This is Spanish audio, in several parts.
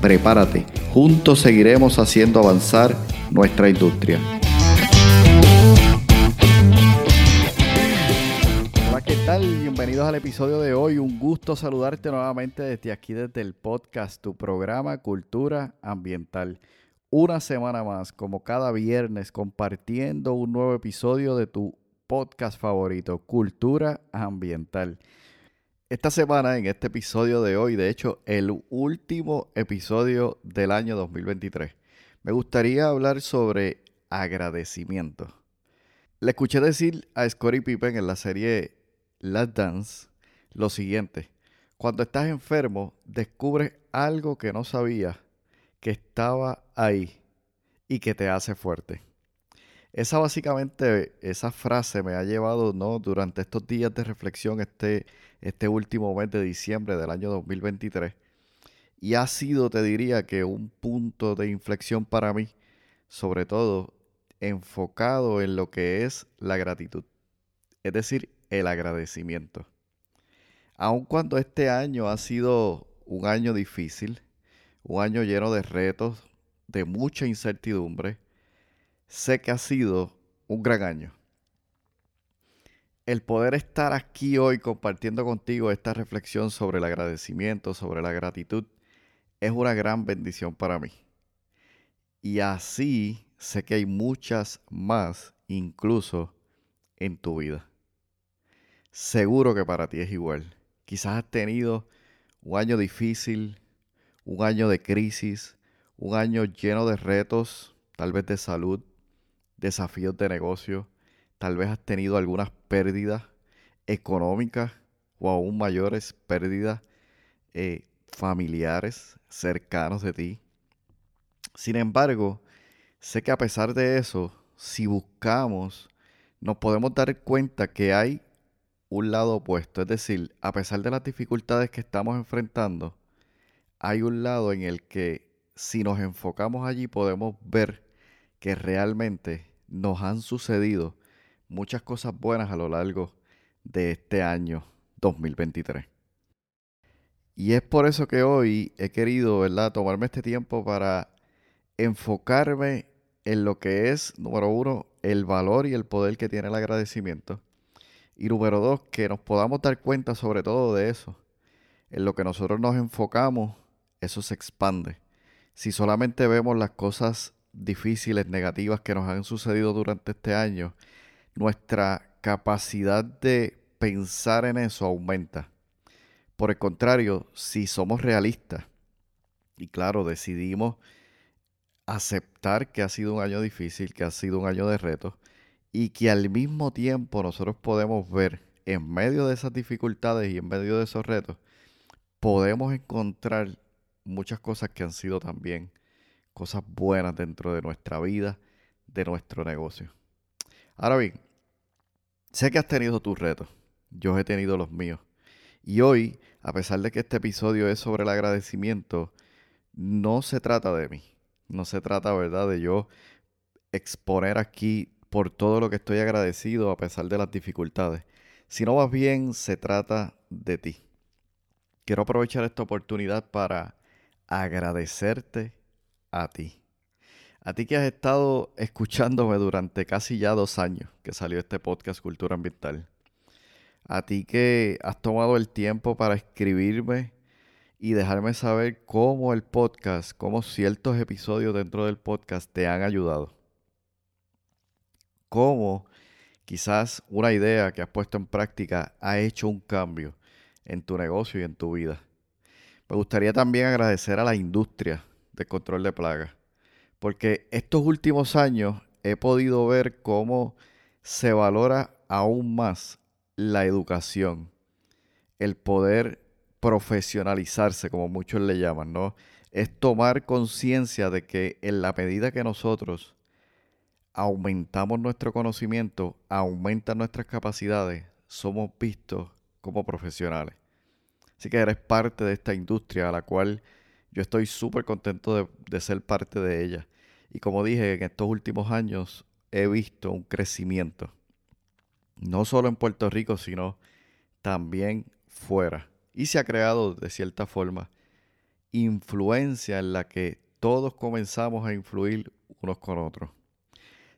Prepárate, juntos seguiremos haciendo avanzar nuestra industria. Hola, ¿qué tal? Bienvenidos al episodio de hoy. Un gusto saludarte nuevamente desde aquí, desde el podcast, tu programa Cultura Ambiental. Una semana más, como cada viernes, compartiendo un nuevo episodio de tu podcast favorito, Cultura Ambiental. Esta semana, en este episodio de hoy, de hecho, el último episodio del año 2023, me gustaría hablar sobre agradecimiento. Le escuché decir a Scottie Pippen en la serie Last Dance lo siguiente. Cuando estás enfermo, descubres algo que no sabías que estaba ahí y que te hace fuerte. Esa básicamente, esa frase me ha llevado, ¿no? Durante estos días de reflexión, este este último mes de diciembre del año 2023. Y ha sido, te diría, que un punto de inflexión para mí, sobre todo enfocado en lo que es la gratitud, es decir, el agradecimiento. Aun cuando este año ha sido un año difícil, un año lleno de retos, de mucha incertidumbre, sé que ha sido un gran año el poder estar aquí hoy compartiendo contigo esta reflexión sobre el agradecimiento, sobre la gratitud, es una gran bendición para mí. Y así sé que hay muchas más incluso en tu vida. Seguro que para ti es igual. Quizás has tenido un año difícil, un año de crisis, un año lleno de retos, tal vez de salud, desafíos de negocio, Tal vez has tenido algunas pérdidas económicas o aún mayores pérdidas eh, familiares cercanos de ti. Sin embargo, sé que a pesar de eso, si buscamos, nos podemos dar cuenta que hay un lado opuesto. Es decir, a pesar de las dificultades que estamos enfrentando, hay un lado en el que si nos enfocamos allí podemos ver que realmente nos han sucedido muchas cosas buenas a lo largo de este año 2023. Y es por eso que hoy he querido, ¿verdad?, tomarme este tiempo para enfocarme en lo que es, número uno, el valor y el poder que tiene el agradecimiento. Y número dos, que nos podamos dar cuenta sobre todo de eso. En lo que nosotros nos enfocamos, eso se expande. Si solamente vemos las cosas difíciles, negativas que nos han sucedido durante este año nuestra capacidad de pensar en eso aumenta. Por el contrario, si somos realistas y claro, decidimos aceptar que ha sido un año difícil, que ha sido un año de retos y que al mismo tiempo nosotros podemos ver en medio de esas dificultades y en medio de esos retos, podemos encontrar muchas cosas que han sido también cosas buenas dentro de nuestra vida, de nuestro negocio. Ahora bien, sé que has tenido tus retos, yo he tenido los míos. Y hoy, a pesar de que este episodio es sobre el agradecimiento, no se trata de mí. No se trata, ¿verdad?, de yo exponer aquí por todo lo que estoy agradecido a pesar de las dificultades, sino más bien se trata de ti. Quiero aprovechar esta oportunidad para agradecerte a ti. A ti que has estado escuchándome durante casi ya dos años que salió este podcast Cultura Ambiental. A ti que has tomado el tiempo para escribirme y dejarme saber cómo el podcast, cómo ciertos episodios dentro del podcast te han ayudado. Cómo quizás una idea que has puesto en práctica ha hecho un cambio en tu negocio y en tu vida. Me gustaría también agradecer a la industria de control de plagas porque estos últimos años he podido ver cómo se valora aún más la educación, el poder profesionalizarse, como muchos le llaman, ¿no? es tomar conciencia de que en la medida que nosotros aumentamos nuestro conocimiento, aumentan nuestras capacidades, somos vistos como profesionales. Así que eres parte de esta industria a la cual yo estoy súper contento de, de, ser parte de ella. Y como dije, en estos últimos años he visto un crecimiento, no solo en Puerto Rico, sino también fuera. Y se ha creado de cierta forma influencia en la que todos comenzamos a influir unos con otros.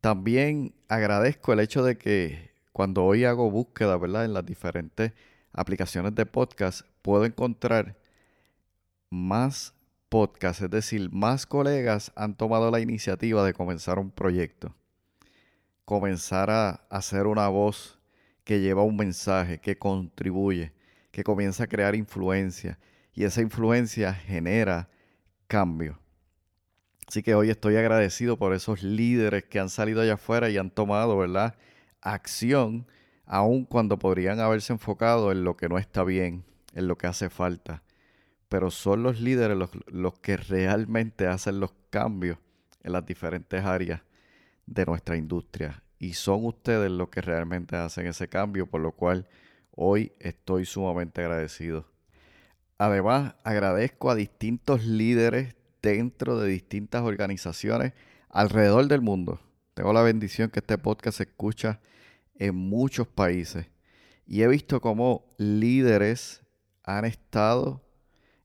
También agradezco el hecho de que cuando hoy hago búsqueda, ¿verdad? En las diferentes aplicaciones de podcast, puedo encontrar más podcasts, es decir, más colegas han tomado la iniciativa de comenzar un proyecto. Comenzar a hacer una voz que lleva un mensaje, que contribuye, que comienza a crear influencia. Y esa influencia genera cambio. Así que hoy estoy agradecido por esos líderes que han salido allá afuera y han tomado, ¿verdad? Acción, aun cuando podrían haberse enfocado en lo que no está bien, en lo que hace falta. Pero son los líderes los, los que realmente hacen los cambios en las diferentes áreas de nuestra industria. Y son ustedes los que realmente hacen ese cambio, por lo cual hoy estoy sumamente agradecido. Además, agradezco a distintos líderes dentro de distintas organizaciones alrededor del mundo. Tengo la bendición que este podcast se escucha en muchos países y he visto cómo líderes han estado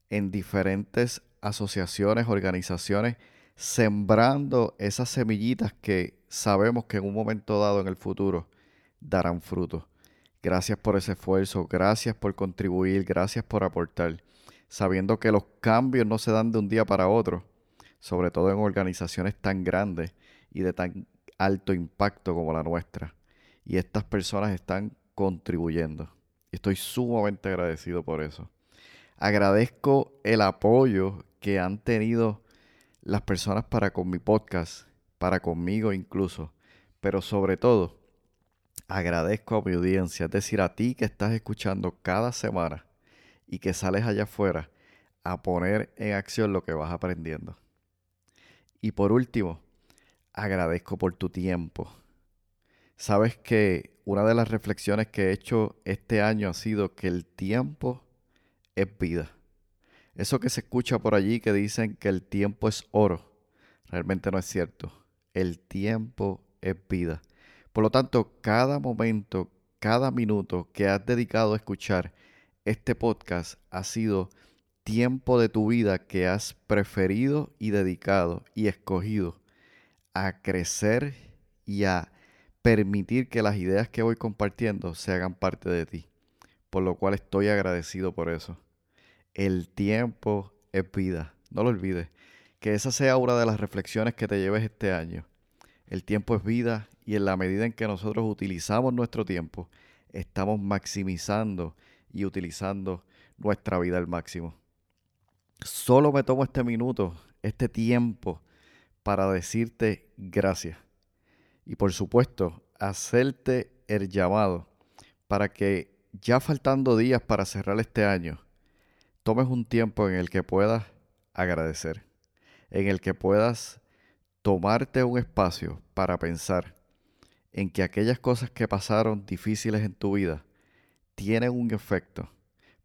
en diferentes asociaciones, organizaciones, sembrando esas semillitas que sabemos que en un momento dado en el futuro darán fruto. Gracias por ese esfuerzo, gracias por contribuir, gracias por aportar sabiendo que los cambios no se dan de un día para otro, sobre todo en organizaciones tan grandes y de tan alto impacto como la nuestra. Y estas personas están contribuyendo. Estoy sumamente agradecido por eso. Agradezco el apoyo que han tenido las personas para con mi podcast, para conmigo incluso, pero sobre todo agradezco a mi audiencia, es decir, a ti que estás escuchando cada semana y que sales allá afuera a poner en acción lo que vas aprendiendo. Y por último, agradezco por tu tiempo. Sabes que una de las reflexiones que he hecho este año ha sido que el tiempo es vida. Eso que se escucha por allí que dicen que el tiempo es oro, realmente no es cierto. El tiempo es vida. Por lo tanto, cada momento, cada minuto que has dedicado a escuchar este podcast ha sido tiempo de tu vida que has preferido y dedicado y escogido a crecer y a permitir que las ideas que voy compartiendo se hagan parte de ti. Por lo cual estoy agradecido por eso. El tiempo es vida. No lo olvides. Que esa sea una de las reflexiones que te lleves este año. El tiempo es vida y en la medida en que nosotros utilizamos nuestro tiempo, estamos maximizando y utilizando nuestra vida al máximo. Solo me tomo este minuto, este tiempo, para decirte gracias. Y por supuesto, hacerte el llamado para que ya faltando días para cerrar este año, tomes un tiempo en el que puedas agradecer, en el que puedas tomarte un espacio para pensar en que aquellas cosas que pasaron difíciles en tu vida tienen un efecto,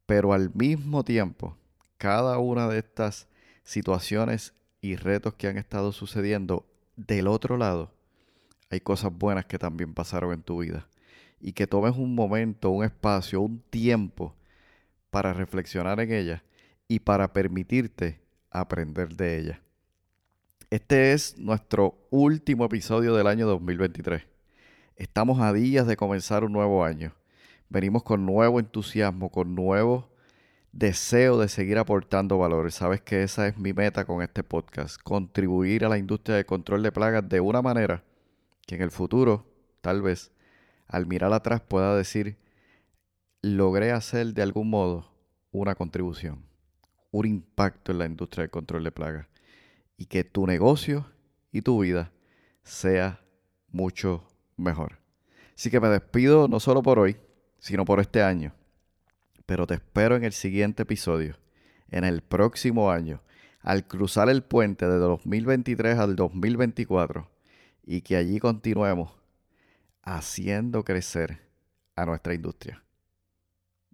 pero al mismo tiempo, cada una de estas situaciones y retos que han estado sucediendo del otro lado, hay cosas buenas que también pasaron en tu vida. Y que tomes un momento, un espacio, un tiempo para reflexionar en ellas y para permitirte aprender de ellas. Este es nuestro último episodio del año 2023. Estamos a días de comenzar un nuevo año venimos con nuevo entusiasmo, con nuevo deseo de seguir aportando valores. Sabes que esa es mi meta con este podcast, contribuir a la industria de control de plagas de una manera que en el futuro, tal vez, al mirar atrás pueda decir, logré hacer de algún modo una contribución, un impacto en la industria de control de plagas y que tu negocio y tu vida sea mucho mejor. Así que me despido no solo por hoy, sino por este año. Pero te espero en el siguiente episodio, en el próximo año, al cruzar el puente de 2023 al 2024 y que allí continuemos haciendo crecer a nuestra industria.